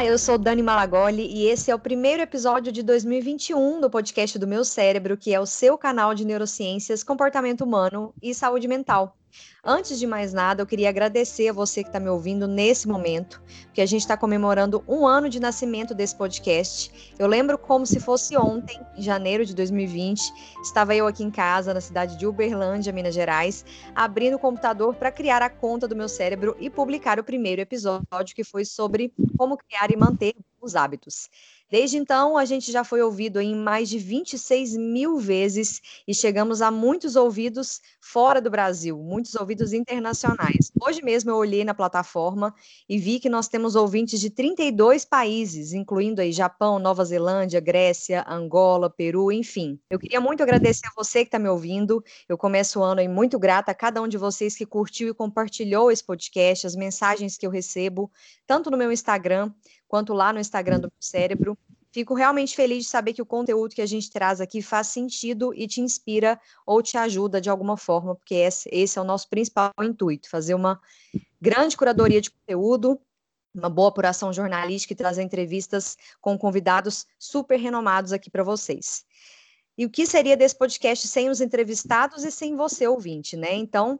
Olá, eu sou Dani Malagoli e esse é o primeiro episódio de 2021 do podcast do Meu Cérebro, que é o seu canal de neurociências, comportamento humano e saúde mental. Antes de mais nada, eu queria agradecer a você que está me ouvindo nesse momento, porque a gente está comemorando um ano de nascimento desse podcast. Eu lembro como se fosse ontem, em janeiro de 2020, estava eu aqui em casa, na cidade de Uberlândia, Minas Gerais, abrindo o computador para criar a conta do meu cérebro e publicar o primeiro episódio, que foi sobre como criar e manter os hábitos. Desde então, a gente já foi ouvido em mais de 26 mil vezes e chegamos a muitos ouvidos fora do Brasil, muitos ouvidos internacionais. Hoje mesmo eu olhei na plataforma e vi que nós temos ouvintes de 32 países, incluindo aí Japão, Nova Zelândia, Grécia, Angola, Peru, enfim. Eu queria muito agradecer a você que está me ouvindo. Eu começo o ano aí muito grata a cada um de vocês que curtiu e compartilhou esse podcast, as mensagens que eu recebo, tanto no meu Instagram quanto lá no Instagram do meu cérebro. Fico realmente feliz de saber que o conteúdo que a gente traz aqui faz sentido e te inspira ou te ajuda de alguma forma, porque esse, esse é o nosso principal intuito, fazer uma grande curadoria de conteúdo, uma boa apuração jornalística e trazer entrevistas com convidados super renomados aqui para vocês. E o que seria desse podcast sem os entrevistados e sem você, ouvinte, né? Então,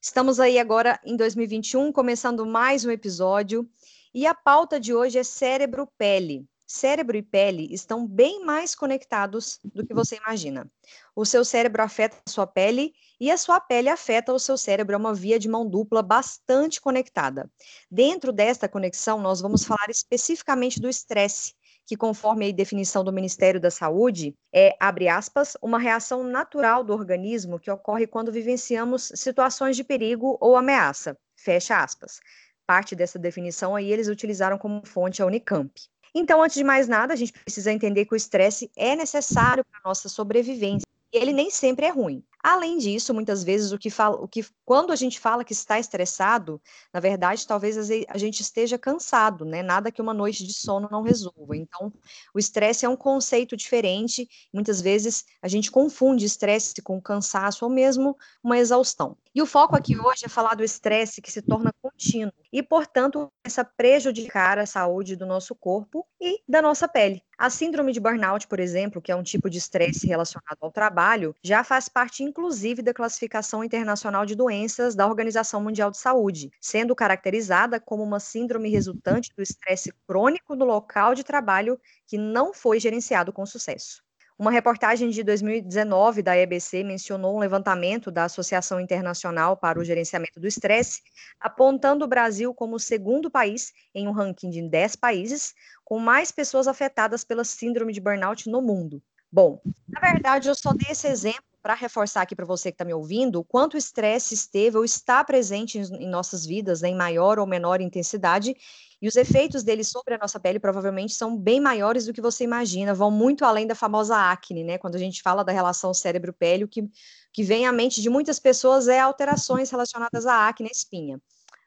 estamos aí agora em 2021, começando mais um episódio. E a pauta de hoje é cérebro-pele. Cérebro e pele estão bem mais conectados do que você imagina. O seu cérebro afeta a sua pele e a sua pele afeta o seu cérebro. É uma via de mão dupla bastante conectada. Dentro desta conexão, nós vamos falar especificamente do estresse, que conforme a definição do Ministério da Saúde, é, abre aspas, uma reação natural do organismo que ocorre quando vivenciamos situações de perigo ou ameaça, fecha aspas. Parte dessa definição aí eles utilizaram como fonte a Unicamp. Então, antes de mais nada, a gente precisa entender que o estresse é necessário para a nossa sobrevivência. E ele nem sempre é ruim. Além disso, muitas vezes o que fala, o que quando a gente fala que está estressado, na verdade, talvez a gente esteja cansado, né? Nada que uma noite de sono não resolva. Então, o estresse é um conceito diferente. Muitas vezes a gente confunde estresse com cansaço ou mesmo uma exaustão. E o foco aqui hoje é falar do estresse que se torna contínuo e, portanto, essa prejudicar a saúde do nosso corpo e da nossa pele. A síndrome de burnout, por exemplo, que é um tipo de estresse relacionado ao trabalho, já faz parte inclusive da classificação internacional de doenças da Organização Mundial de Saúde, sendo caracterizada como uma síndrome resultante do estresse crônico no local de trabalho que não foi gerenciado com sucesso. Uma reportagem de 2019 da EBC mencionou um levantamento da Associação Internacional para o Gerenciamento do Estresse, apontando o Brasil como o segundo país em um ranking de 10 países com mais pessoas afetadas pela síndrome de burnout no mundo. Bom, na verdade, eu só dei esse exemplo para reforçar aqui para você que está me ouvindo, o quanto o estresse esteve ou está presente em, em nossas vidas, né, em maior ou menor intensidade, e os efeitos dele sobre a nossa pele provavelmente são bem maiores do que você imagina, vão muito além da famosa acne, né? Quando a gente fala da relação cérebro-pele, o que, que vem à mente de muitas pessoas é alterações relacionadas à acne e espinha.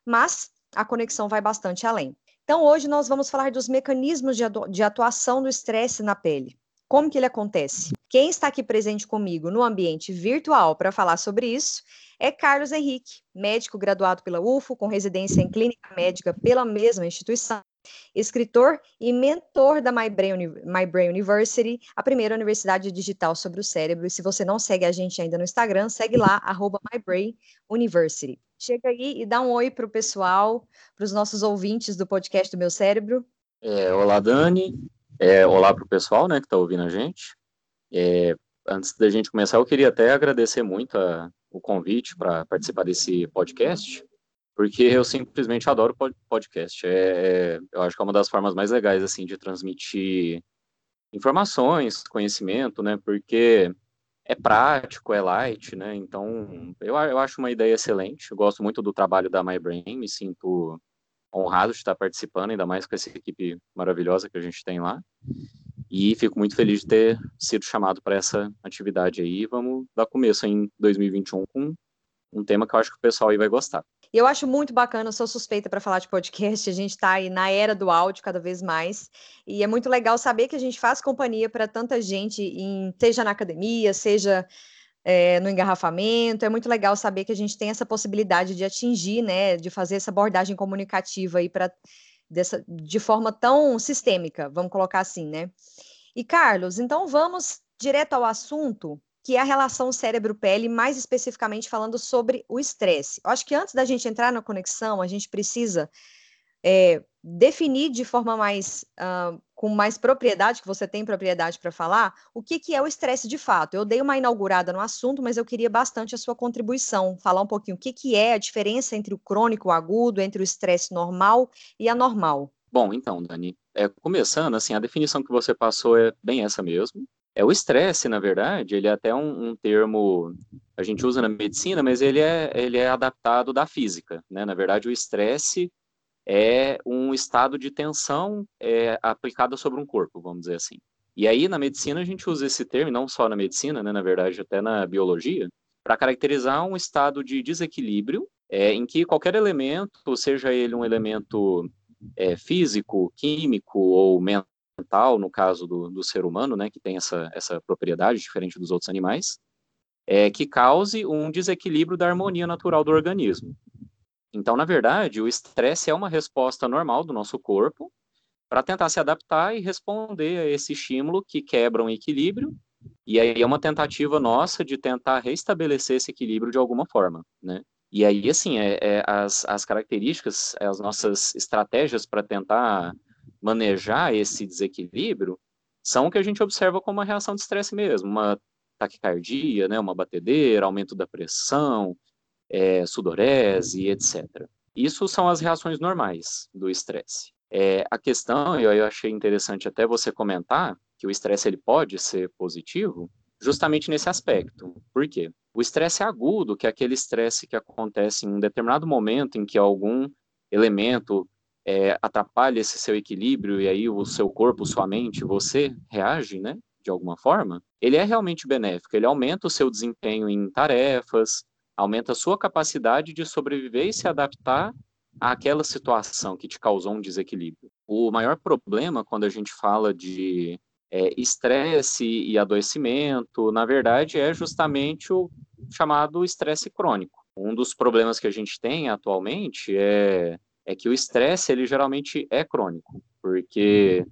Mas a conexão vai bastante além. Então, hoje nós vamos falar dos mecanismos de, de atuação do estresse na pele. Como que ele acontece? Quem está aqui presente comigo no ambiente virtual para falar sobre isso é Carlos Henrique, médico graduado pela UFO, com residência em clínica médica pela mesma instituição, escritor e mentor da My Brain, My Brain University, a primeira universidade digital sobre o cérebro. E se você não segue a gente ainda no Instagram, segue lá, arroba My Brain University. Chega aí e dá um oi para o pessoal, para os nossos ouvintes do podcast do Meu Cérebro. É, olá, Dani. É, olá para o pessoal né, que está ouvindo a gente. É, antes da gente começar, eu queria até agradecer muito a, o convite para participar desse podcast, porque eu simplesmente adoro podcast. É, é, eu acho que é uma das formas mais legais assim de transmitir informações, conhecimento, né? Porque é prático, é light, né? Então, eu, eu acho uma ideia excelente. Eu gosto muito do trabalho da MyBrain, me sinto honrado de estar participando, ainda mais com essa equipe maravilhosa que a gente tem lá. E fico muito feliz de ter sido chamado para essa atividade aí. Vamos dar começo em 2021 com um tema que eu acho que o pessoal aí vai gostar. Eu acho muito bacana, eu sou suspeita para falar de podcast, a gente está aí na era do áudio cada vez mais, e é muito legal saber que a gente faz companhia para tanta gente, em, seja na academia, seja é, no engarrafamento. É muito legal saber que a gente tem essa possibilidade de atingir, né, de fazer essa abordagem comunicativa aí para dessa, de forma tão sistêmica, vamos colocar assim, né? E Carlos, então vamos direto ao assunto, que é a relação cérebro-pele, mais especificamente falando sobre o estresse. Eu acho que antes da gente entrar na conexão, a gente precisa é, definir de forma mais uh, com mais propriedade, que você tem propriedade para falar, o que, que é o estresse de fato. Eu dei uma inaugurada no assunto, mas eu queria bastante a sua contribuição, falar um pouquinho o que, que é a diferença entre o crônico, o agudo, entre o estresse normal e anormal. Bom, então, Dani, é, começando, assim, a definição que você passou é bem essa mesmo. É o estresse, na verdade, ele é até um, um, termo a gente usa na medicina, mas ele é, ele é adaptado da física, né? Na verdade, o estresse é um estado de tensão é, aplicada sobre um corpo, vamos dizer assim. E aí, na medicina, a gente usa esse termo, não só na medicina, né, na verdade, até na biologia, para caracterizar um estado de desequilíbrio é, em que qualquer elemento, seja ele um elemento é, físico, químico ou mental, no caso do, do ser humano, né, que tem essa, essa propriedade diferente dos outros animais, é, que cause um desequilíbrio da harmonia natural do organismo. Então, na verdade, o estresse é uma resposta normal do nosso corpo para tentar se adaptar e responder a esse estímulo que quebra um equilíbrio. E aí é uma tentativa nossa de tentar restabelecer esse equilíbrio de alguma forma, né? E aí, assim, é, é as, as características, as nossas estratégias para tentar manejar esse desequilíbrio são o que a gente observa como uma reação de estresse mesmo, uma taquicardia, né, uma batedeira, aumento da pressão, é, sudorese, etc. Isso são as reações normais do estresse. É, a questão, eu, eu achei interessante até você comentar, que o estresse ele pode ser positivo, justamente nesse aspecto. Por quê? O estresse agudo, que é aquele estresse que acontece em um determinado momento em que algum elemento é, atrapalha esse seu equilíbrio e aí o seu corpo, sua mente, você reage, né, de alguma forma, ele é realmente benéfico, ele aumenta o seu desempenho em tarefas, aumenta a sua capacidade de sobreviver e se adaptar àquela situação que te causou um desequilíbrio. O maior problema quando a gente fala de é, estresse e adoecimento, na verdade, é justamente o chamado estresse crônico. Um dos problemas que a gente tem atualmente é, é que o estresse, ele geralmente é crônico, porque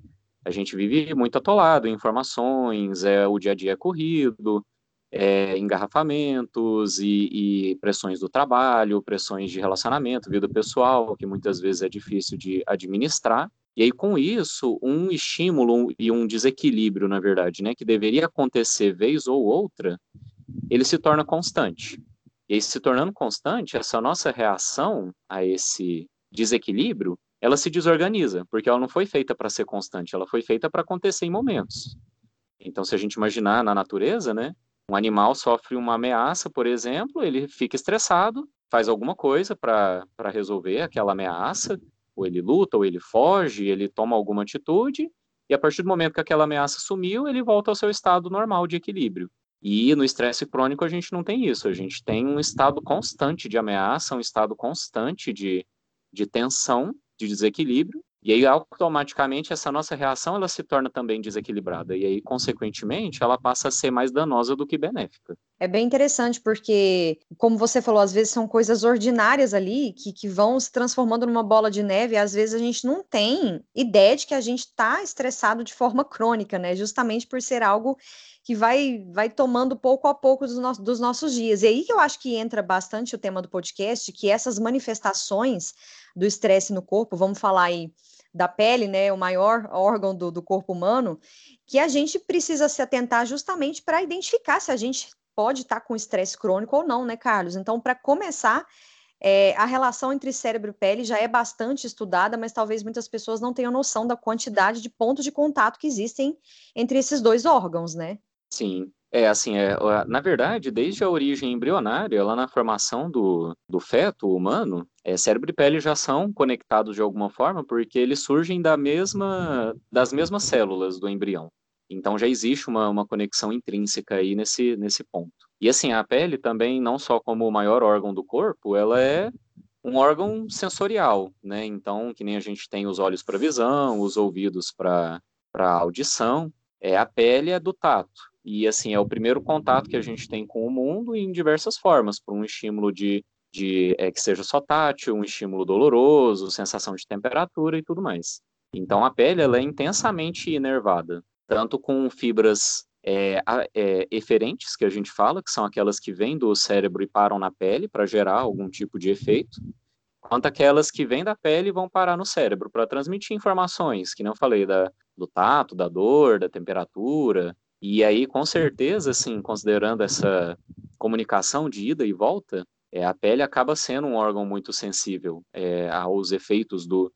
a gente vive muito atolado em informações, é, o dia a dia é corrido, é, engarrafamentos e, e, pressões do trabalho, pressões de relacionamento, vida pessoal, que muitas vezes é difícil de administrar. E aí, com isso, um estímulo e um desequilíbrio, na verdade, né, que deveria acontecer vez ou outra, ele se torna constante. E aí, se tornando constante, essa nossa reação a esse desequilíbrio, ela se desorganiza, porque ela não foi feita para ser constante, ela foi feita para acontecer em momentos. Então, se a gente imaginar na natureza, né, um animal sofre uma ameaça, por exemplo, ele fica estressado, faz alguma coisa para resolver aquela ameaça, ou ele luta, ou ele foge, ele toma alguma atitude, e a partir do momento que aquela ameaça sumiu, ele volta ao seu estado normal de equilíbrio. E no estresse crônico a gente não tem isso, a gente tem um estado constante de ameaça, um estado constante de, de tensão, de desequilíbrio, e aí, automaticamente, essa nossa reação ela se torna também desequilibrada. E aí, consequentemente, ela passa a ser mais danosa do que benéfica. É bem interessante, porque, como você falou, às vezes são coisas ordinárias ali que, que vão se transformando numa bola de neve, e às vezes a gente não tem ideia de que a gente está estressado de forma crônica, né? Justamente por ser algo que vai, vai tomando pouco a pouco dos, no dos nossos dias. E aí que eu acho que entra bastante o tema do podcast, que essas manifestações do estresse no corpo, vamos falar aí da pele, né, o maior órgão do, do corpo humano, que a gente precisa se atentar justamente para identificar se a gente pode estar tá com estresse crônico ou não, né, Carlos? Então, para começar, é, a relação entre cérebro e pele já é bastante estudada, mas talvez muitas pessoas não tenham noção da quantidade de pontos de contato que existem entre esses dois órgãos, né? Sim, é, assim, é, na verdade, desde a origem embrionária, lá na formação do, do feto humano, é, cérebro e pele já são conectados de alguma forma, porque eles surgem da mesma, das mesmas células do embrião. Então já existe uma, uma conexão intrínseca aí nesse, nesse ponto. E assim, a pele também, não só como o maior órgão do corpo, ela é um órgão sensorial, né? Então, que nem a gente tem os olhos para visão, os ouvidos para audição, é a pele é do tato. E assim, é o primeiro contato que a gente tem com o mundo em diversas formas, por um estímulo de de é, que seja só tátil, um estímulo doloroso, sensação de temperatura e tudo mais. Então a pele ela é intensamente inervada, tanto com fibras é, é, eferentes, que a gente fala, que são aquelas que vêm do cérebro e param na pele para gerar algum tipo de efeito, quanto aquelas que vêm da pele e vão parar no cérebro para transmitir informações, que não falei da, do tato, da dor, da temperatura. E aí, com certeza, assim, considerando essa comunicação de ida e volta, é, a pele acaba sendo um órgão muito sensível é, aos efeitos do,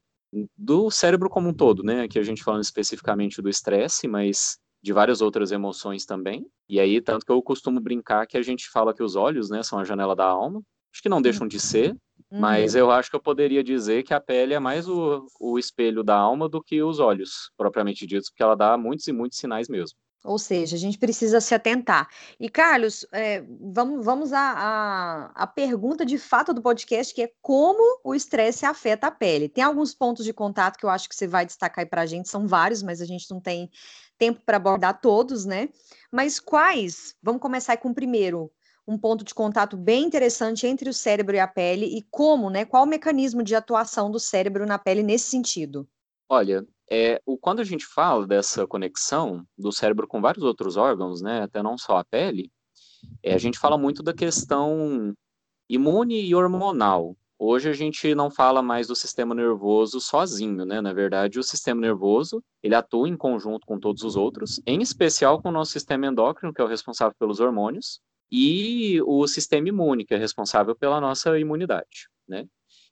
do cérebro como um todo, né? Aqui a gente falando especificamente do estresse, mas de várias outras emoções também. E aí, tanto que eu costumo brincar que a gente fala que os olhos, né, são a janela da alma. Acho que não deixam de ser, uhum. mas eu acho que eu poderia dizer que a pele é mais o, o espelho da alma do que os olhos, propriamente ditos, porque ela dá muitos e muitos sinais mesmo. Ou seja, a gente precisa se atentar. E, Carlos, é, vamos, vamos à, à, à, pergunta de fato do podcast, que é como o estresse afeta a pele. Tem alguns pontos de contato que eu acho que você vai destacar aí para a gente, são vários, mas a gente não tem tempo para abordar todos, né? Mas quais? Vamos começar com o primeiro. Um ponto de contato bem interessante entre o cérebro e a pele e como, né? Qual o mecanismo de atuação do cérebro na pele nesse sentido? Olha, é, o, quando a gente fala dessa conexão do cérebro com vários outros órgãos, né, até não só a pele, é, a gente fala muito da questão imune e hormonal. Hoje a gente não fala mais do sistema nervoso sozinho, né? Na verdade, o sistema nervoso, ele atua em conjunto com todos os outros, em especial com o nosso sistema endócrino, que é o responsável pelos hormônios, e o sistema imune, que é responsável pela nossa imunidade, né?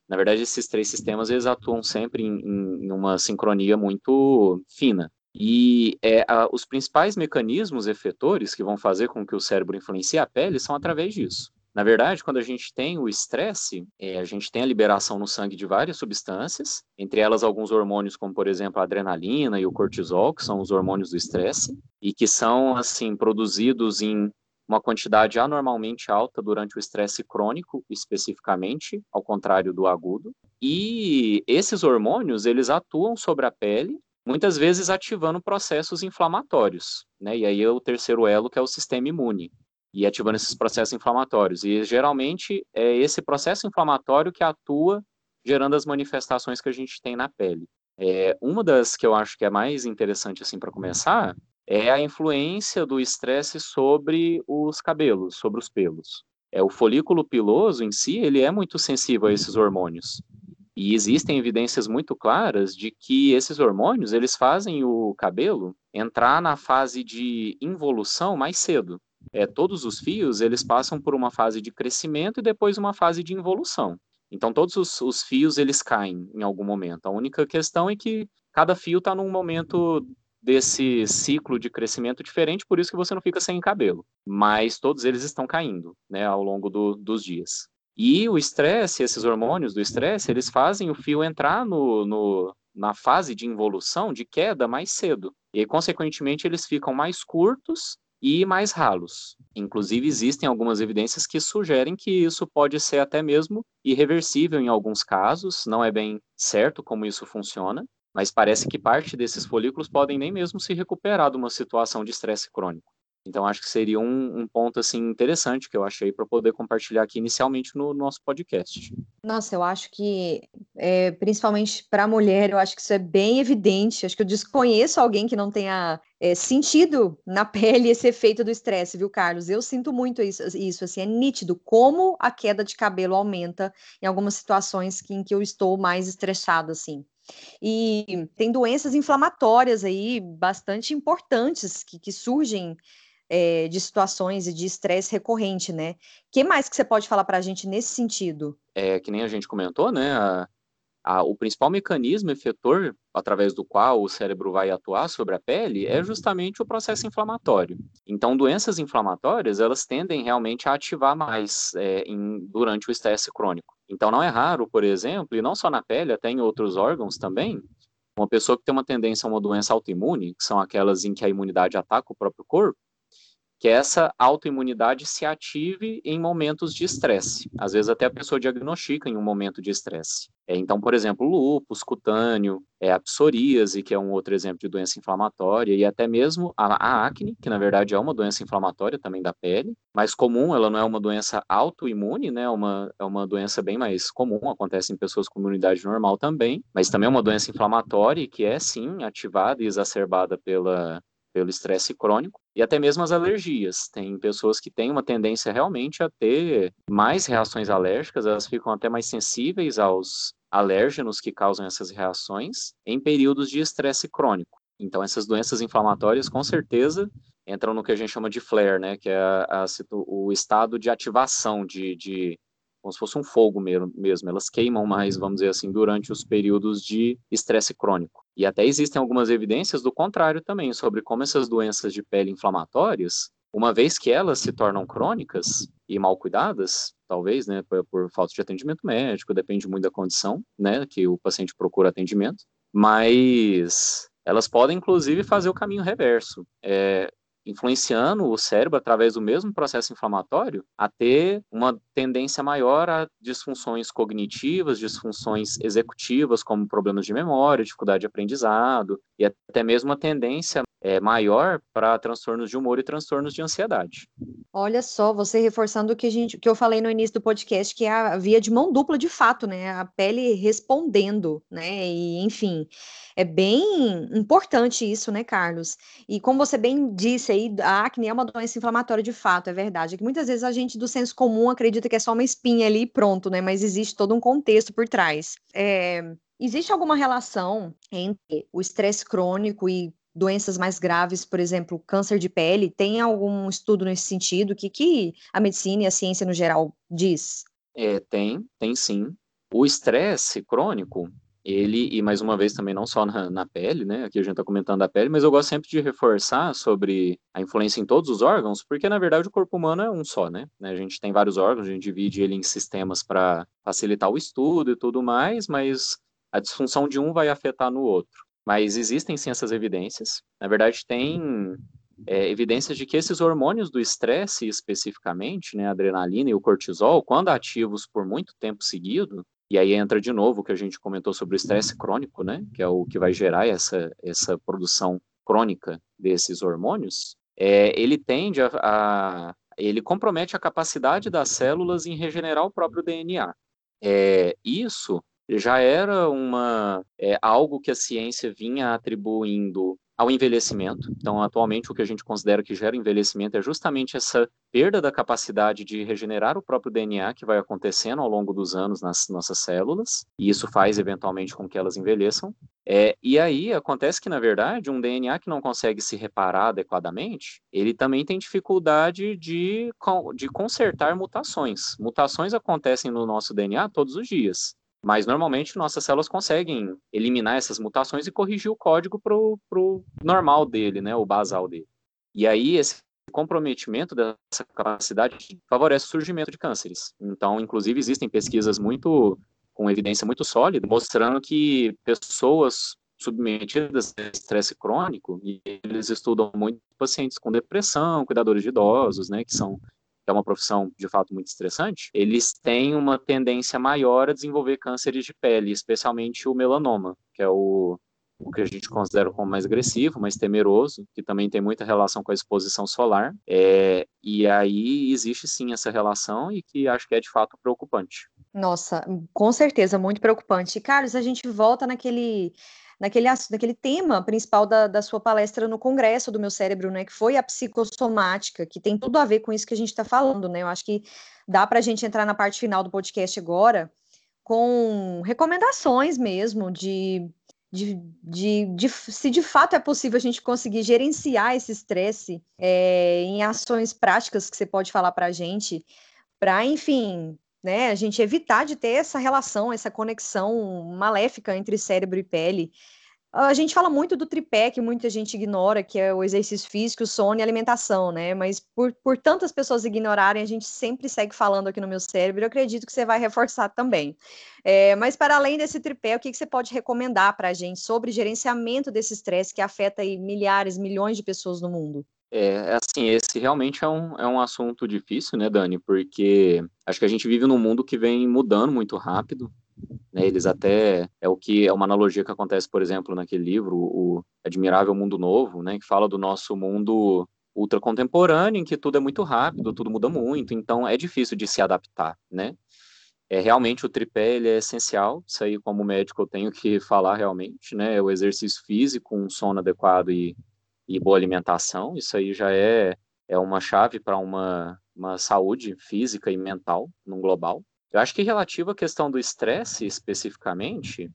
Na verdade, esses três sistemas eles atuam sempre em, em uma sincronia muito fina. E é, a, os principais mecanismos efetores que vão fazer com que o cérebro influencie a pele são através disso. Na verdade, quando a gente tem o estresse, é, a gente tem a liberação no sangue de várias substâncias, entre elas alguns hormônios, como por exemplo a adrenalina e o cortisol, que são os hormônios do estresse, e que são assim produzidos em uma quantidade anormalmente alta durante o estresse crônico, especificamente, ao contrário do agudo. E esses hormônios, eles atuam sobre a pele, muitas vezes ativando processos inflamatórios, né? E aí é o terceiro elo, que é o sistema imune, e ativando esses processos inflamatórios. E geralmente é esse processo inflamatório que atua gerando as manifestações que a gente tem na pele. É, uma das que eu acho que é mais interessante assim para começar é a influência do estresse sobre os cabelos, sobre os pelos. É o folículo piloso em si, ele é muito sensível a esses hormônios. E existem evidências muito claras de que esses hormônios, eles fazem o cabelo entrar na fase de involução mais cedo. É, todos os fios, eles passam por uma fase de crescimento e depois uma fase de involução. Então, todos os, os fios, eles caem em algum momento. A única questão é que cada fio está num momento desse ciclo de crescimento diferente, por isso que você não fica sem cabelo. Mas todos eles estão caindo, né, ao longo do, dos dias. E o estresse, esses hormônios do estresse, eles fazem o fio entrar no, no, na fase de involução, de queda, mais cedo. E, consequentemente, eles ficam mais curtos e mais ralos. Inclusive, existem algumas evidências que sugerem que isso pode ser até mesmo irreversível em alguns casos, não é bem certo como isso funciona, mas parece que parte desses folículos podem nem mesmo se recuperar de uma situação de estresse crônico. Então, acho que seria um, um ponto assim interessante que eu achei para poder compartilhar aqui inicialmente no nosso podcast. Nossa, eu acho que, é, principalmente para a mulher, eu acho que isso é bem evidente. Acho que eu desconheço alguém que não tenha é, sentido na pele esse efeito do estresse, viu, Carlos? Eu sinto muito isso, isso, assim, é nítido como a queda de cabelo aumenta em algumas situações que, em que eu estou mais estressada, assim. E tem doenças inflamatórias aí bastante importantes que, que surgem é, de situações e de estresse recorrente, né? O que mais que você pode falar para a gente nesse sentido? É que nem a gente comentou, né? A, a, o principal mecanismo efetor através do qual o cérebro vai atuar sobre a pele é justamente o processo inflamatório. Então, doenças inflamatórias elas tendem realmente a ativar mais é, em, durante o estresse crônico. Então, não é raro, por exemplo, e não só na pele, até em outros órgãos também, uma pessoa que tem uma tendência a uma doença autoimune, que são aquelas em que a imunidade ataca o próprio corpo, que essa autoimunidade se ative em momentos de estresse. Às vezes até a pessoa diagnostica em um momento de estresse. É, então, por exemplo, lúpus cutâneo, é, a psoríase, que é um outro exemplo de doença inflamatória, e até mesmo a, a acne, que na verdade é uma doença inflamatória também da pele, mais comum, ela não é uma doença autoimune, né, é uma, é uma doença bem mais comum, acontece em pessoas com imunidade normal também, mas também é uma doença inflamatória que é, sim, ativada e exacerbada pela, pelo estresse crônico e até mesmo as alergias. Tem pessoas que têm uma tendência realmente a ter mais reações alérgicas, elas ficam até mais sensíveis aos alérgenos que causam essas reações em períodos de estresse crônico. Então, essas doenças inflamatórias, com certeza, entram no que a gente chama de flare, né, que é a, a, o estado de ativação, de, de como se fosse um fogo mesmo. Elas queimam mais, vamos dizer assim, durante os períodos de estresse crônico. E até existem algumas evidências do contrário também, sobre como essas doenças de pele inflamatórias, uma vez que elas se tornam crônicas e mal cuidadas, talvez, né, por, por falta de atendimento médico, depende muito da condição, né, que o paciente procura atendimento, mas elas podem, inclusive, fazer o caminho reverso. É, influenciando o cérebro através do mesmo processo inflamatório a ter uma tendência maior a disfunções cognitivas, disfunções executivas, como problemas de memória, dificuldade de aprendizado, e até mesmo uma tendência é, maior para transtornos de humor e transtornos de ansiedade. Olha só, você reforçando o que, a gente, que eu falei no início do podcast, que é a via de mão dupla de fato, né? A pele respondendo, né? E, enfim, é bem importante isso, né, Carlos? E como você bem disse aí, a acne é uma doença inflamatória de fato, é verdade. É que muitas vezes a gente do senso comum acredita que é só uma espinha ali e pronto, né? Mas existe todo um contexto por trás. É, existe alguma relação entre o estresse crônico e doenças mais graves, por exemplo, câncer de pele? Tem algum estudo nesse sentido? O que, que a medicina e a ciência no geral diz? É, tem, tem sim. O estresse crônico, ele, e mais uma vez também não só na, na pele, né? Aqui a gente está comentando a pele, mas eu gosto sempre de reforçar sobre a influência em todos os órgãos, porque na verdade o corpo humano é um só, né? A gente tem vários órgãos, a gente divide ele em sistemas para facilitar o estudo e tudo mais, mas a disfunção de um vai afetar no outro. Mas existem sim essas evidências. Na verdade, tem é, evidências de que esses hormônios do estresse, especificamente, né, a adrenalina e o cortisol, quando ativos por muito tempo seguido, e aí entra de novo o que a gente comentou sobre o estresse crônico, né? Que é o que vai gerar essa, essa produção crônica desses hormônios. É, ele tende a, a, ele compromete a capacidade das células em regenerar o próprio DNA. É, isso já era uma é, algo que a ciência vinha atribuindo ao envelhecimento. Então, atualmente, o que a gente considera que gera envelhecimento é justamente essa perda da capacidade de regenerar o próprio DNA que vai acontecendo ao longo dos anos nas nossas células, e isso faz eventualmente com que elas envelheçam. É, e aí acontece que, na verdade, um DNA que não consegue se reparar adequadamente, ele também tem dificuldade de, de consertar mutações. Mutações acontecem no nosso DNA todos os dias. Mas normalmente nossas células conseguem eliminar essas mutações e corrigir o código para o normal dele, né, o basal dele. E aí esse comprometimento dessa capacidade favorece o surgimento de cânceres. Então, inclusive, existem pesquisas muito com evidência muito sólida, mostrando que pessoas submetidas a estresse crônico, e eles estudam muito pacientes com depressão, cuidadores de idosos, né, que são que é uma profissão de fato muito estressante, eles têm uma tendência maior a desenvolver cânceres de pele, especialmente o melanoma, que é o, o que a gente considera como mais agressivo, mais temeroso, que também tem muita relação com a exposição solar. É, e aí existe sim essa relação e que acho que é de fato preocupante. Nossa, com certeza, muito preocupante. Carlos, a gente volta naquele naquele, naquele tema principal da, da sua palestra no Congresso do Meu Cérebro, né, que foi a psicossomática, que tem tudo a ver com isso que a gente está falando, né? Eu acho que dá para a gente entrar na parte final do podcast agora com recomendações mesmo de, de, de, de, se de fato é possível a gente conseguir gerenciar esse estresse é, em ações práticas que você pode falar para a gente, para, enfim, né? A gente evitar de ter essa relação, essa conexão maléfica entre cérebro e pele. A gente fala muito do tripé, que muita gente ignora, que é o exercício físico, o sono e alimentação, né? Mas por, por tantas pessoas ignorarem, a gente sempre segue falando aqui no meu cérebro, eu acredito que você vai reforçar também. É, mas para além desse tripé, o que, que você pode recomendar para a gente sobre gerenciamento desse estresse que afeta aí milhares, milhões de pessoas no mundo? É, assim, esse realmente é um, é um assunto difícil, né, Dani? Porque acho que a gente vive num mundo que vem mudando muito rápido. Né? Eles até é o que é uma analogia que acontece, por exemplo, naquele livro, o Admirável Mundo Novo, né, que fala do nosso mundo ultra contemporâneo, em que tudo é muito rápido, tudo muda muito, então é difícil de se adaptar, né? É realmente o tripé ele é essencial. Isso aí, como médico, eu tenho que falar realmente, né? O exercício físico, um sono adequado e, e boa alimentação. Isso aí já é é uma chave para uma uma saúde física e mental no global. Eu acho que relativo à questão do estresse especificamente,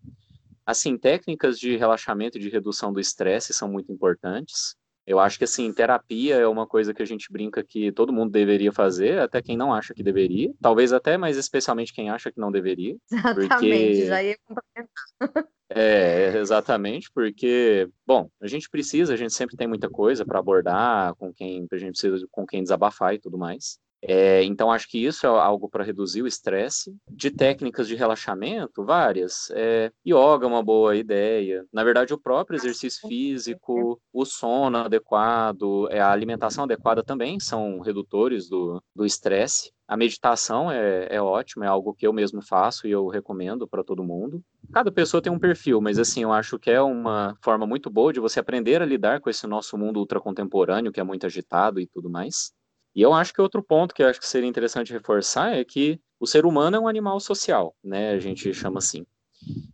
assim, técnicas de relaxamento e de redução do estresse são muito importantes. Eu acho que, assim, terapia é uma coisa que a gente brinca que todo mundo deveria fazer, até quem não acha que deveria. Talvez até, mas especialmente quem acha que não deveria. Exatamente, porque... já ia complementar. É, exatamente, porque, bom, a gente precisa, a gente sempre tem muita coisa para abordar com quem, a gente precisa com quem desabafar e tudo mais. É, então, acho que isso é algo para reduzir o estresse. De técnicas de relaxamento, várias. É, yoga é uma boa ideia. Na verdade, o próprio exercício físico, o sono adequado, é, a alimentação adequada também são redutores do estresse. A meditação é, é ótima, é algo que eu mesmo faço e eu recomendo para todo mundo. Cada pessoa tem um perfil, mas assim, eu acho que é uma forma muito boa de você aprender a lidar com esse nosso mundo ultracontemporâneo, que é muito agitado e tudo mais. E eu acho que outro ponto que eu acho que seria interessante reforçar é que o ser humano é um animal social, né? A gente chama assim.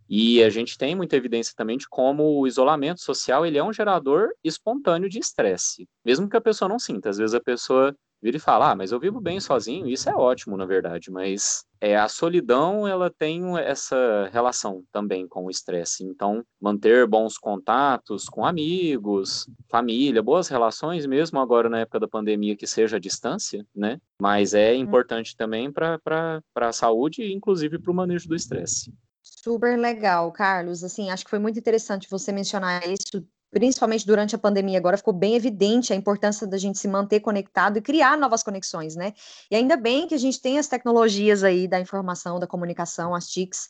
E a gente tem muita evidência também de como o isolamento social ele é um gerador espontâneo de estresse, mesmo que a pessoa não sinta. Às vezes a pessoa vira e fala, ah, mas eu vivo bem sozinho, isso é ótimo, na verdade, mas é, a solidão, ela tem essa relação também com o estresse, então manter bons contatos com amigos, família, boas relações, mesmo agora na época da pandemia, que seja a distância, né, mas é uhum. importante também para a saúde e inclusive para o manejo do estresse. Super legal, Carlos. Assim, acho que foi muito interessante você mencionar isso principalmente durante a pandemia, agora ficou bem evidente a importância da gente se manter conectado e criar novas conexões, né? E ainda bem que a gente tem as tecnologias aí da informação, da comunicação, as TICs,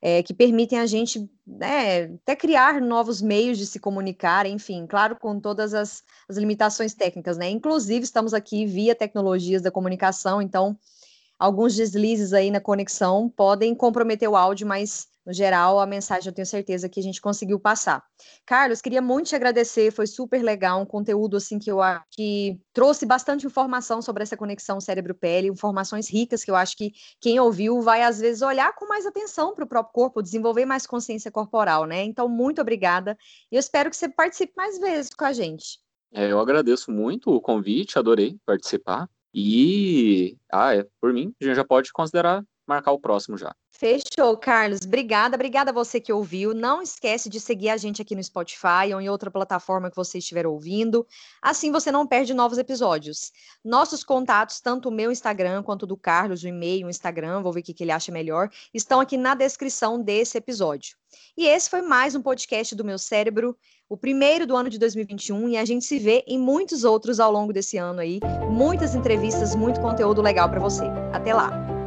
é, que permitem a gente né, até criar novos meios de se comunicar, enfim, claro, com todas as, as limitações técnicas, né? Inclusive, estamos aqui via tecnologias da comunicação, então alguns deslizes aí na conexão podem comprometer o áudio, mas no geral, a mensagem eu tenho certeza que a gente conseguiu passar. Carlos, queria muito te agradecer, foi super legal, um conteúdo assim que eu acho que trouxe bastante informação sobre essa conexão cérebro-pele, informações ricas que eu acho que quem ouviu vai às vezes olhar com mais atenção para o próprio corpo, desenvolver mais consciência corporal, né? Então, muito obrigada e eu espero que você participe mais vezes com a gente. É, eu agradeço muito o convite, adorei participar. E, ah, é, por mim, a gente já pode considerar marcar o próximo já. Fechou, Carlos. Obrigada, obrigada a você que ouviu. Não esquece de seguir a gente aqui no Spotify ou em outra plataforma que você estiver ouvindo. Assim você não perde novos episódios. Nossos contatos, tanto o meu Instagram quanto do Carlos, o e-mail, o Instagram, vou ver o que ele acha melhor, estão aqui na descrição desse episódio. E esse foi mais um podcast do meu cérebro, o primeiro do ano de 2021, e a gente se vê em muitos outros ao longo desse ano aí. Muitas entrevistas, muito conteúdo legal para você. Até lá.